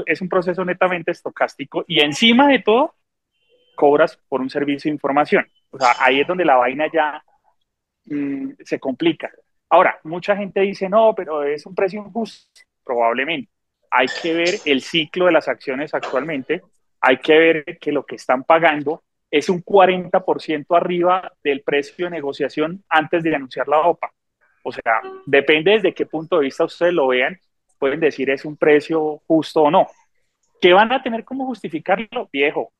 es un proceso netamente estocástico y encima de todo, cobras por un servicio de información. O sea, ahí es donde la vaina ya mm, se complica. Ahora, mucha gente dice, no, pero es un precio injusto. Probablemente. Hay que ver el ciclo de las acciones actualmente. Hay que ver que lo que están pagando es un 40% arriba del precio de negociación antes de anunciar la OPA. O sea, depende desde qué punto de vista ustedes lo vean, pueden decir es un precio justo o no. ¿Qué van a tener como justificarlo? Viejo.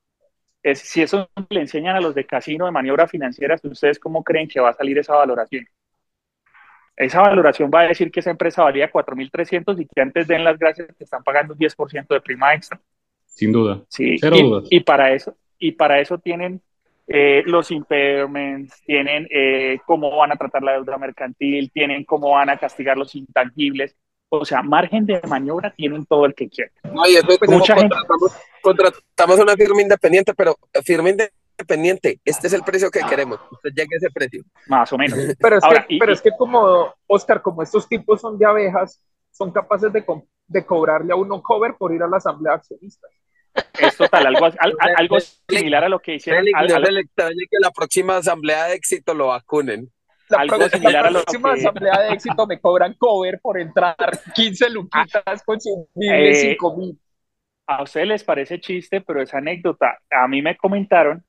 Es, si eso le enseñan a los de casino de maniobra financiera, ¿ustedes cómo creen que va a salir esa valoración? Esa valoración va a decir que esa empresa valía 4.300 y que antes den las gracias que están pagando un 10% de prima extra. Sin duda. Sí, Cero y, dudas. y para eso, y para eso tienen eh, los impairments, tienen eh, cómo van a tratar la deuda mercantil, tienen cómo van a castigar los intangibles. O sea, margen de maniobra tienen todo el que quieren. No, y eso es como Mucha gente- contratamos, contratamos una firma independiente, pero firma independiente, este es el precio que queremos. Usted llegue a ese precio. Más o menos. Pero es, Ahora, que, y- pero y- es que como, Oscar, como estos tipos son de abejas, son capaces de, co- de cobrarle a uno cover por ir a la asamblea de accionistas. Es total, algo, al- al- algo similar a lo que hicieron. Félix, al- no se le extrañe que la próxima asamblea de éxito lo vacunen. La, Algo pro- similar la a lo próxima que- asamblea de éxito me cobran cover por entrar 15 luquitas consumibles, Eh, 5 mil. a ustedes les parece chiste, pero esa anécdota, a mí me comentaron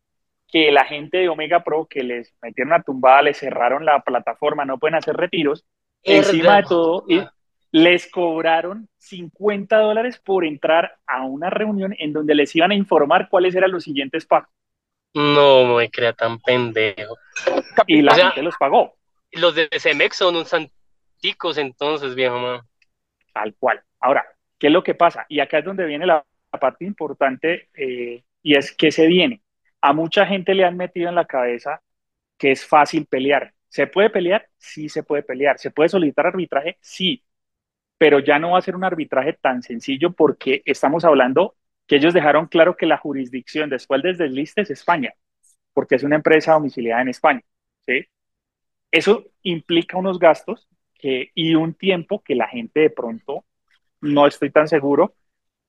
que la gente de Omega Pro que les metieron una tumbada, les cerraron la plataforma, no pueden hacer retiros, encima de todo, y les cobraron 50 dólares por entrar a una reunión en donde les iban a informar cuáles eran los siguientes pagos. No me crea tan pendejo. Y la O sea, gente los pagó, Los de CEMEX son un santicos entonces, viejo man. tal cual. Ahora, ¿qué es lo que pasa? Y acá es donde viene la, la parte importante eh, y es que se viene. A mucha gente le han metido en la cabeza que es fácil pelear. ¿Se puede pelear? Sí, se puede pelear. ¿Se puede solicitar arbitraje? Sí. Pero ya no va a ser un arbitraje tan sencillo porque estamos hablando que ellos dejaron claro que la jurisdicción después del desliste es España, porque es una empresa domiciliada en España. Eso implica unos gastos y un tiempo que la gente de pronto no estoy tan seguro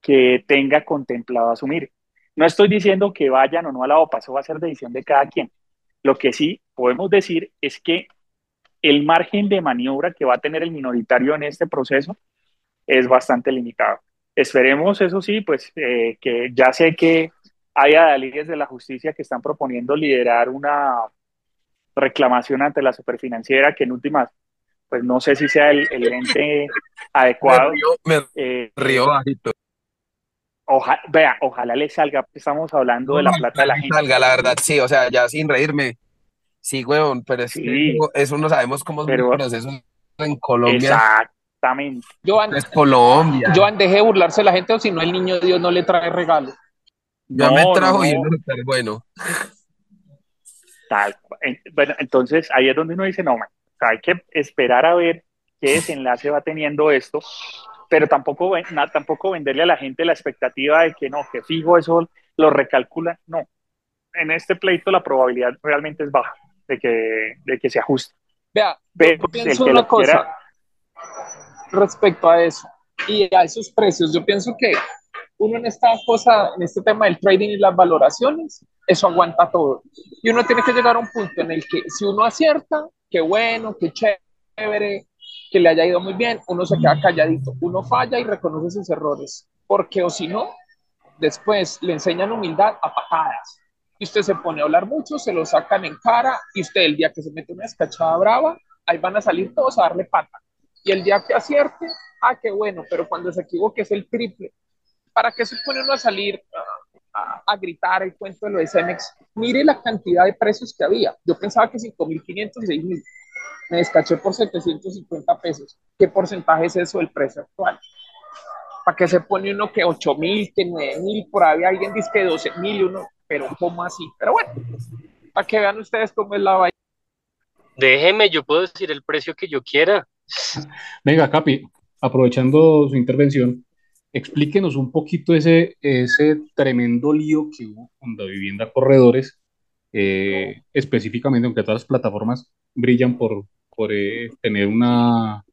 que tenga contemplado asumir. No estoy diciendo que vayan o no a la OPA, eso va a ser decisión de cada quien. Lo que sí podemos decir es que el margen de maniobra que va a tener el minoritario en este proceso es bastante limitado. Esperemos, eso sí, pues eh, que ya sé que hay adalides de la justicia que están proponiendo liderar una reclamación ante la superfinanciera que en últimas, pues no sé si sea el, el ente adecuado. Me río, me Eh, río bajito. oja- vea, ojalá le salga, estamos hablando de la plata de la gente. Salga, la verdad, sí, o sea, ya sin reírme. Sí, huevón, pero es que Sí. eso, eso no sabemos cómo es Pero- el proceso en Colombia. Exactamente. Joan, Es Colombia. Joan, deje de burlarse la gente o si no el niño Dios no le trae regalo. Ya No, me no, trajo y no. súper bueno. Tal cual. En- Bueno, entonces ahí es donde uno dice, no, man, o sea, hay que esperar a ver qué desenlace va teniendo esto, pero tampoco, ven- na- tampoco venderle a la gente la expectativa de que no, que fijo eso lo recalcula. No, en este pleito la probabilidad realmente es baja de que, de que se ajuste. Vea, yo Pero el pienso una lo quiera- cosa respecto a eso y a esos precios. Yo pienso que uno en esta cosa, en este tema del trading y las valoraciones, eso aguanta todo. Y uno tiene que llegar a un punto en el que si uno acierta, qué bueno, qué chévere, que le haya ido muy bien, uno se queda calladito, uno falla y reconoce sus errores, porque o si no, después le enseñan humildad a patadas. Y usted se pone a hablar mucho, se lo sacan en cara, y usted el día que se mete una escachada brava, ahí van a salir todos a darle pata. Y el día que acierte, ah, qué bueno, pero cuando se equivoque es el triple. ¿Para qué se pone uno a salir a, a- gritar el cuento de lo de Cemex? Mire la cantidad de precios que había. Yo pensaba que 5.500 y 6.000. Me descaché por 750 pesos. ¿Qué porcentaje es eso del precio actual? ¿Para qué se pone uno que 8.000, que 9.000? Por ahí alguien dice que 12.000 y uno, pero ¿cómo así? Pero bueno, para que vean ustedes cómo es la vaina. Déjeme, yo puedo decir el precio que yo quiera. Venga, Capi, aprovechando su intervención, explíquenos un poquito ese, ese tremendo lío que hubo con la vivienda corredores, eh, específicamente, aunque todas las plataformas brillan por, por eh, tener una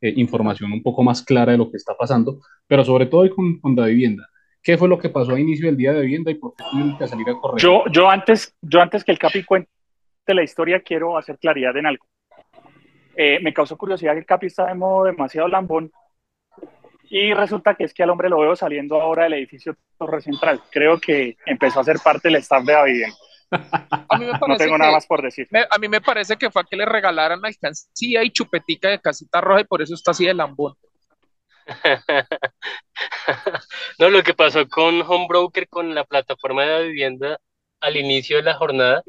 eh, información un poco más clara de lo que está pasando, pero sobre todo hoy con, con la vivienda. ¿Qué fue lo que pasó a inicio del día de vivienda y por qué tuvieron que salir a correr? Yo, yo, antes, yo antes que el Capi cuente la historia, quiero hacer claridad en algo. Eh, me causó curiosidad que el Capi está de modo demasiado lambón y resulta que es que al hombre lo veo saliendo ahora del edificio Torre Central. Creo que empezó a ser parte del staff de la vivienda. A mí me No parece tengo que- nada más por decir. Me- a mí me parece que fue a que le regalaran alcancía y chupetica de casita roja y por eso está así de lambón. No, lo que pasó con Home Broker, con la plataforma de vivienda al inicio de la jornada,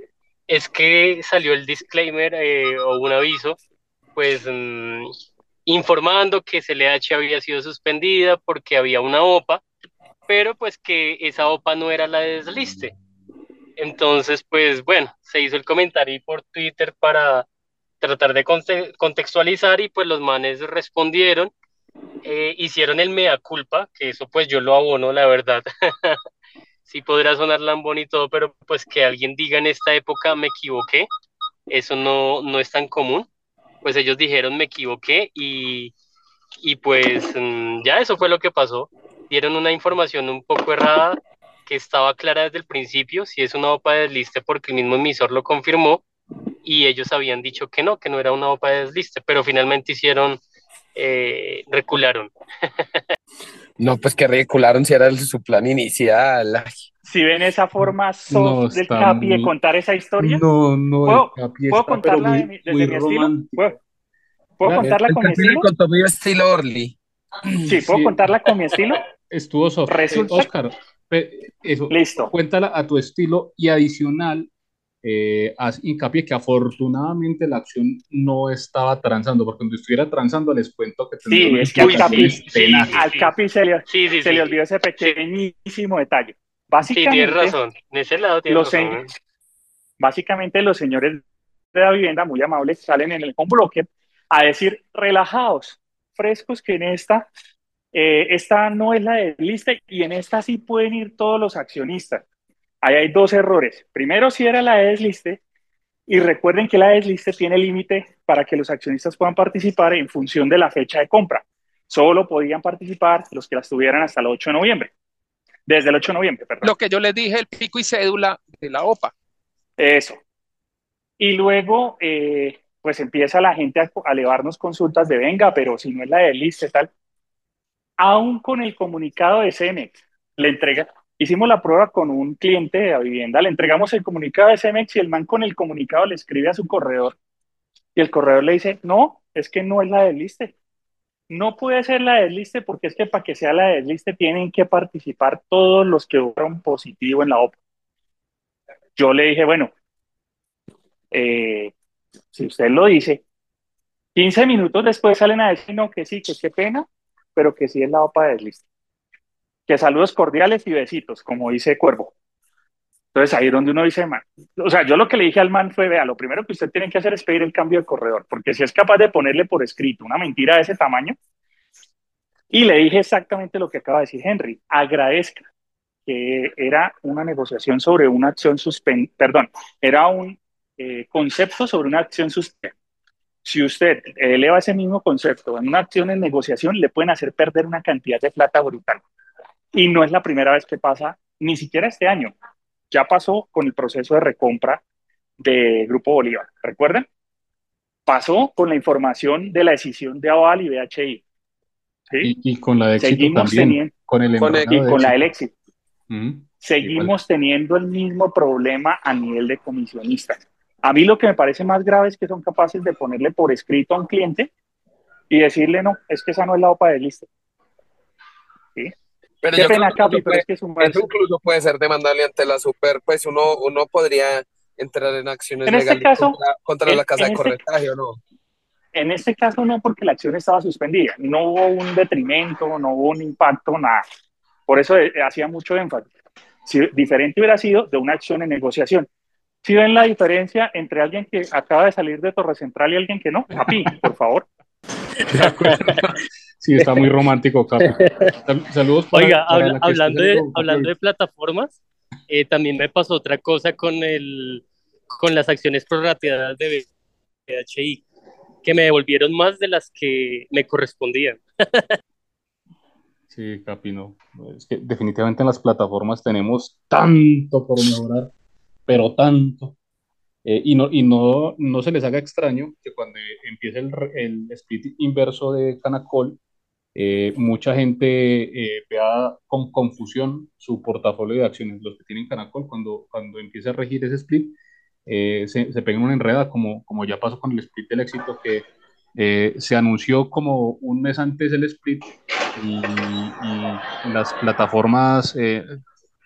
es que salió el disclaimer eh, o un aviso, pues mm, informando que CLH había sido suspendida porque había una OPA, pero pues que esa OPA no era la de desliste. Entonces, pues bueno, se hizo el comentario por Twitter para tratar de conte- contextualizar y pues los manes respondieron eh, hicieron el mea culpa, que eso pues yo lo abono, la verdad. Sí podrá sonar lambón y todo, pero pues que alguien diga en esta época me equivoqué, eso no, no es tan común. Pues ellos dijeron me equivoqué y, y pues mm, ya eso fue lo que pasó. Dieron una información un poco errada que estaba clara desde el principio, si es una OPA de desliste porque el mismo emisor lo confirmó y ellos habían dicho que no, que no era una OPA de desliste, pero finalmente hicieron, eh, recularon. No, pues que ridicularon si era el- su plan inicial. Ay, si ven esa forma soft No, del Capi de muy- contar esa historia, No, no, ¿Puedo- el Capi ¿puedo está, pero contarla muy, de mi- desde muy mi estilo? ¿Puedo, puedo Claro, contarla El con mi estilo? contó mi estilo Orly. Sí, ¿puedo Sí. contarla con mi estilo? Estuvo soft. Eh, Oscar, pe- eso, Listo. cuéntala a tu estilo y adicional, eh, haz hincapié que afortunadamente la acción no estaba transando, porque cuando estuviera transando les cuento que Sí, es que al Capi, al Capi se le, Sí, sí, se sí. le olvidó ese pequeñísimo detalle. Sí, Básicamente, tienes razón. En ese lado tienes los, razón. ¿eh? básicamente los señores de la vivienda, muy amables, salen en el home bloque a decir, relajados, frescos, que en esta, eh, esta no es la del liste y en esta sí pueden ir todos los accionistas. Ahí hay dos errores. Primero, si era la de desliste, y recuerden que la desliste tiene límite para que los accionistas puedan participar en función de la fecha de compra. Solo podían participar los que las tuvieran hasta el 8 de noviembre. Desde el 8 de noviembre, perdón. Lo que yo les dije, el pico y cédula de la OPA. Eso. Y luego, eh, pues empieza la gente a, a elevarnos consultas de venga, pero si no es la de liste, tal. Aún con el comunicado de Cemex, le entrega, hicimos la prueba con un cliente de vivienda, le entregamos el comunicado de Cemex y el man con el comunicado le escribe a su corredor. Y el corredor le dice, no, es que no es la del liste. No puede ser la del liste porque es que para que sea la del liste tienen que participar todos los que fueron positivo en la OPA. Yo le dije, bueno, eh, si usted lo dice, 15 minutos después salen a decir no, que sí, que qué pena, pero que sí es la OPA de desliste. Que saludos cordiales y besitos, como dice Cuervo. Entonces ahí es donde uno dice, o sea, yo lo que le dije al man fue, vea, lo primero que usted tiene que hacer es pedir el cambio de corredor, porque si es capaz de ponerle por escrito una mentira de ese tamaño, y le dije exactamente lo que acaba de decir Henry, agradezca que era una negociación sobre una acción suspendida, perdón, era un eh, concepto sobre una acción suspendida. Si usted eleva ese mismo concepto en una acción en negociación, le pueden hacer perder una cantidad de plata brutal. Y no es la primera vez que pasa, ni siquiera este año. Ya pasó con el proceso de recompra de Grupo Bolívar. ¿Recuerdan? Pasó con la información de la decisión de Aval y BHI. ¿sí? Y, y con la de éxito Seguimos también, teniendo, con el Con el- embargado y de con la del éxito. seguimos teniendo el mismo problema a nivel de comisionistas. A mí lo que me parece más grave es que son capaces de ponerle por escrito a un cliente y decirle, no, es que esa no es la OPA de lista. Pero Qué yo pena, creo que Capi, eso pero es puede- que es un eso incluso puede ser demandable ante la super, pues uno, uno podría entrar en acciones En este legales caso, contra, contra en- la casa de este- corretaje o no. En este caso no, porque la acción estaba suspendida. No hubo un detrimento, no hubo un impacto, nada. Por eso eh, hacía mucho énfasis. Si diferente hubiera sido de una acción en negociación. Si ven la diferencia entre alguien que acaba de salir de Torre Central y alguien que no, Capi, por favor. Sí, está muy romántico, Capi. Sal- Saludos para, Oiga, para habla- hablando, de, hablando de plataformas, eh, también me pasó otra cosa con, el, con las acciones prorrateadas de BHI, que me devolvieron más de las que me correspondían. Sí, Capi, no. Es que definitivamente en las plataformas tenemos tanto por mejorar, pero tanto. Eh, y no, y no, no se les haga extraño que cuando empiece el, el split inverso de Canacol, eh, mucha gente eh, vea con confusión su portafolio de acciones. Los que tienen Canacol, cuando, cuando empiece a regir ese split, se, se pegan una enreda, como, como ya pasó con el split del éxito, que se anunció como un mes antes del split y, y las plataformas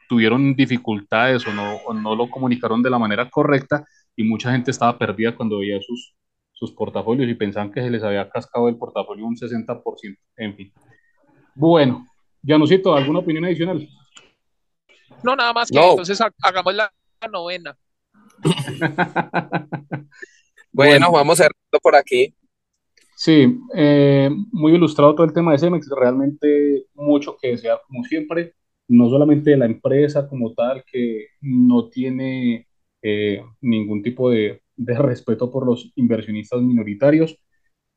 tuvieron dificultades o no, o no lo comunicaron de la manera correcta y mucha gente estaba perdida cuando veía sus, sus portafolios y pensaban que se les había cascado el portafolio un 60%. En fin. Bueno, Janusito, ¿alguna opinión adicional? No, nada más que No. entonces ha- hagamos la, la novena. Bueno, vamos cerrando por aquí. Sí, eh, muy ilustrado todo el tema de Cemex, realmente mucho que desear, como siempre, no solamente de la empresa como tal, que no tiene eh, ningún tipo de, de respeto por los inversionistas minoritarios,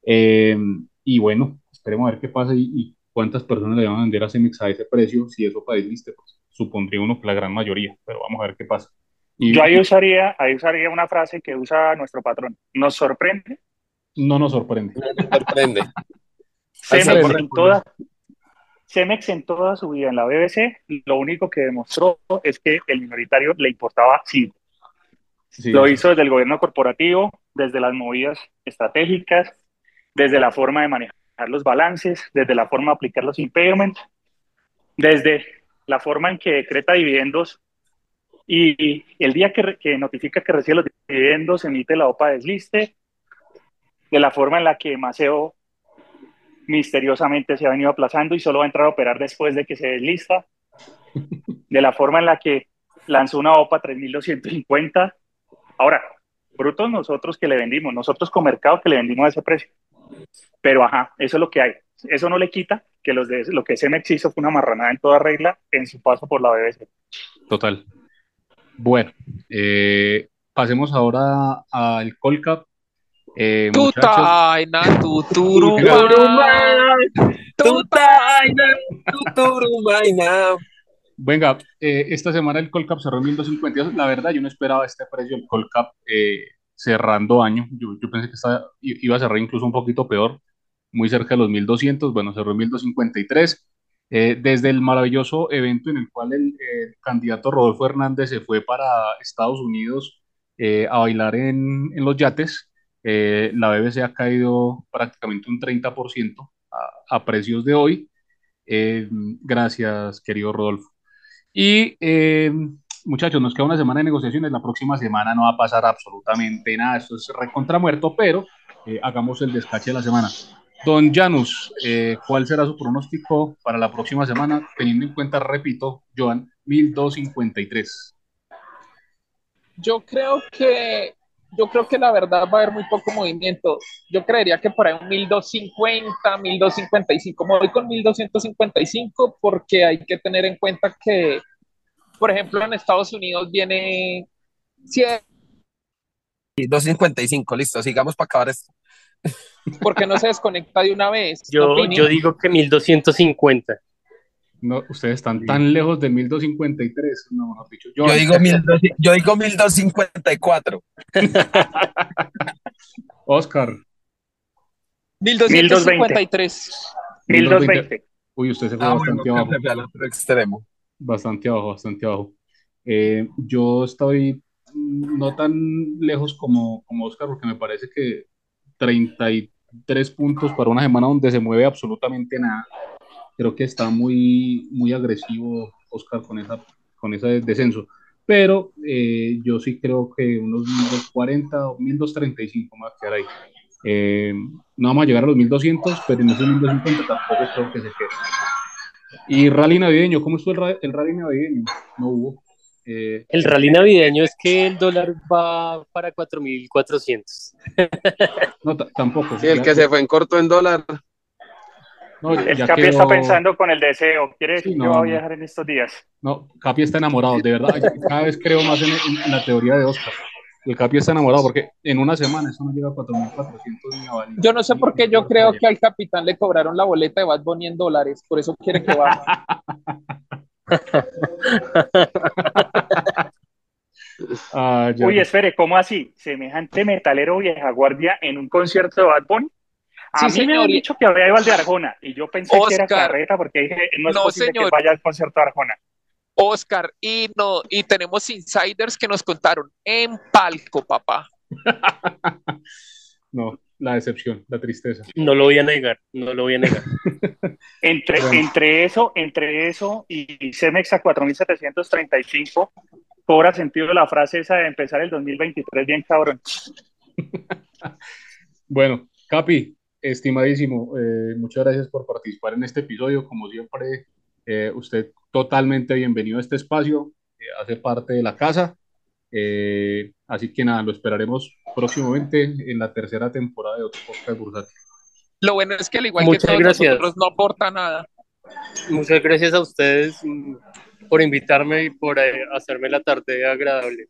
eh, y bueno, esperemos a ver qué pasa y, y cuántas personas le van a vender a Cemex a ese precio, si eso para pues supondría uno que la gran mayoría, pero vamos a ver qué pasa. Y Yo ahí usaría, ahí usaría una frase que usa nuestro patrón. Nos sorprende. no nos sorprende. Sorprende. Cemex sorprende. en todas, Cemex en toda su vida en la BBC, lo único que demostró es que el minoritario le importaba cinco. Sí, Lo hizo desde el gobierno corporativo, desde las movidas estratégicas, desde la forma de manejar los balances, desde la forma de aplicar los impairments, desde la forma en que decreta dividendos y el día que, que notifica que recibe los dividendos emite la OPA desliste, de la forma en la que Maceo misteriosamente se ha venido aplazando y solo va a entrar a operar después de que se deslista, de la forma en la que lanzó una OPA 3250. Ahora, brutos nosotros que le vendimos, nosotros con mercado que le vendimos a ese precio. Pero ajá, eso es lo que hay. Eso no le quita que los de, lo que Cemex hizo fue una marranada en toda regla en su paso por la BBC. Total. Bueno, eh, pasemos ahora al Colcap. Eh, Tu muchachos, taina, tu Venga. turuma, tu taina. Tuturumaina. Venga, eh, esta semana el Colcap cerró en 1252. La verdad, yo no esperaba este precio del Colcap eh, cerrando año. Yo, yo pensé que esta i- iba a cerrar incluso un poquito peor, muy cerca de los 1200. Bueno, cerró en 1253. Eh, desde el maravilloso evento en el cual el, el candidato Rodolfo Hernández se fue para Estados Unidos eh, a bailar en, en los yates, eh, la BBC ha caído prácticamente un 30% a, a precios de hoy. Eh, gracias, querido Rodolfo. Y eh, muchachos, nos queda una semana de negociaciones. La próxima semana no va a pasar absolutamente nada. Esto es recontra muerto, pero eh, hagamos el descache de la semana. Don Janus, eh, ¿cuál será su pronóstico para la próxima semana? Teniendo en cuenta, repito, Joan, 1253. Yo creo que, yo creo que la verdad va a haber muy poco movimiento. Yo creería que por ahí un 1250, 1255. Me voy con 1255 porque hay que tener en cuenta que, por ejemplo, en Estados Unidos viene cien- 255, listo, sigamos para acabar esto. porque no se desconecta de una vez. Yo, yo digo que 1250. No, ustedes están tan lejos de 1253. No, mejor dicho. Yo Joan, digo, 1200 yo digo 1254. Oscar. 1253. 1220. Uy, usted se fue Ah, bastante bueno, abajo. se fue al otro extremo. Bastante abajo, bastante abajo. Eh, yo estoy no tan lejos como, como Oscar, porque me parece que 33 puntos para una semana donde se mueve absolutamente nada. Creo que está muy, muy agresivo Oscar con, esa, con ese descenso. Pero eh, yo sí creo que unos 1240 o 1235 más que ahí. Eh, no vamos a llegar a los 1200, pero en esos 1250 tampoco creo que se quede. Y rally navideño, ¿cómo estuvo el, el rally navideño? No hubo. Eh, El rally navideño es que el dólar va para 4.400. no, ta- tampoco. Sí, el que se fue en corto en dólar. no, El Capi quedó- está pensando con el deseo. Quiere decir Sí, que no, va a viajar en estos días. No, Capi está enamorado, de verdad. Cada vez creo más en, en- en la teoría de Oscar. El Capi está enamorado porque en una semana eso no llega a 4.400 ni a valer. Yo no sé por qué yo creo que al capitán le cobraron la boleta de Bad Bunny en dólares, por eso quiere que baje. Ah. Uy, espere, ¿cómo así? Semejante metalero vieja guardia en un concierto de Bad Bunny. A Sí, mí me han dicho que había ido al de Arjona y yo pensé que era carreta porque dije, no es No, posible señor. que vaya al concierto de Arjona. Oscar, y no, y tenemos insiders que nos contaron en palco, papá. No, la decepción, la tristeza. No lo voy a negar, no lo voy a negar. Entre, Bueno. entre eso, entre eso y Cemex a 4.735, cobra sentido la frase esa de empezar el 2023 bien cabrón. Bueno, Capi, estimadísimo, eh, muchas gracias por participar en este episodio. Como siempre, eh, usted totalmente bienvenido a este espacio, eh, hace parte de la casa. Eh, así que nada, lo esperaremos próximamente en la tercera temporada de otro podcast bursátil. Lo bueno es que al igual Muchas que todos gracias. nosotros no aporta nada. Muchas gracias a ustedes por invitarme y por eh, hacerme la tarde agradable.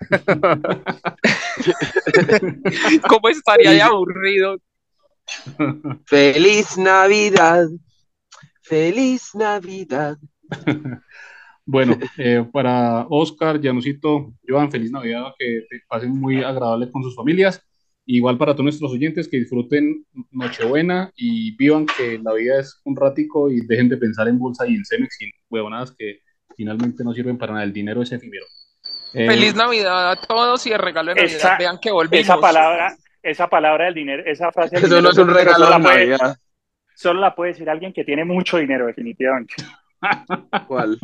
¿Cómo estaría de aburrido? Feliz Navidad. Feliz Navidad. Bueno, eh, para Oscar, Janusito, Joan, feliz Navidad, que te pasen muy agradable con sus familias Igual para todos nuestros oyentes que disfruten Nochebuena y vivan que la vida es un ratico y dejen de pensar en bolsa y en Cemex y huevonadas que finalmente no sirven para nada. El dinero es efímero. Eh, Feliz Navidad a todos y el regalo de Navidad. Esa, Vean que volvimos. Esa palabra, esa palabra del dinero, esa frase. del Eso dinero no es un regalo de puede- Navidad. Solo la puede decir alguien que tiene mucho dinero, definitivamente. ¿Cuál?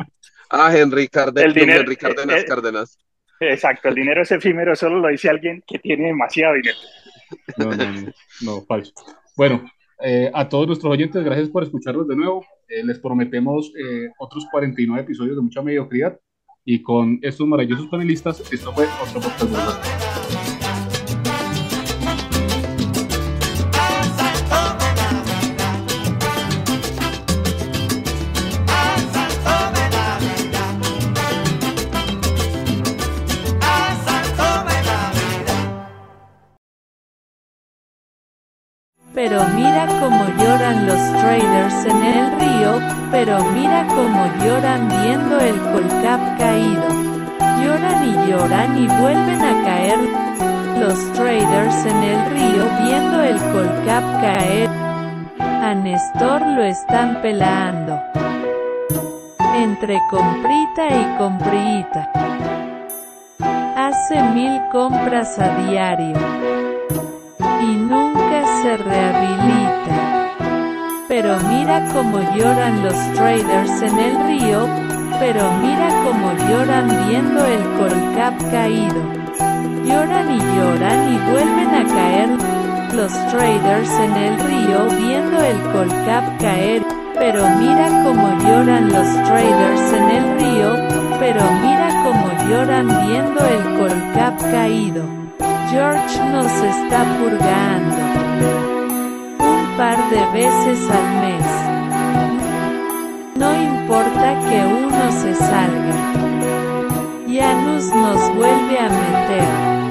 Ah, Henry Cárdenas. El dinero- Henry Cárdenas eh, eh, Cárdenas. Exacto, el dinero es efímero, solo lo dice alguien que tiene demasiado dinero. No, no, no, no, falso. Bueno, eh, a todos nuestros oyentes, gracias por escucharnos de nuevo. Eh, les prometemos eh, otros 49 episodios de mucha mediocridad. Y con estos maravillosos panelistas, esto fue otro podcast. Pero mira cómo lloran los traders en el río, pero mira cómo lloran viendo el colcap caído. Lloran y lloran y vuelven a caer. Los traders en el río viendo el colcap caer. A Néstor lo están pelando. Entre comprita y comprita. Hace mil compras a diario y nunca se rehabilita. Pero mira cómo lloran los traders en el río, pero mira cómo lloran viendo el colcap caído. Lloran y lloran y vuelven a caer. Los traders en el río viendo el colcap caer. Pero mira cómo lloran los traders en el río, pero mira cómo lloran viendo el colcap caído. George nos está purgando un par de veces al mes. No importa que uno se salga. Janus nos vuelve a meter.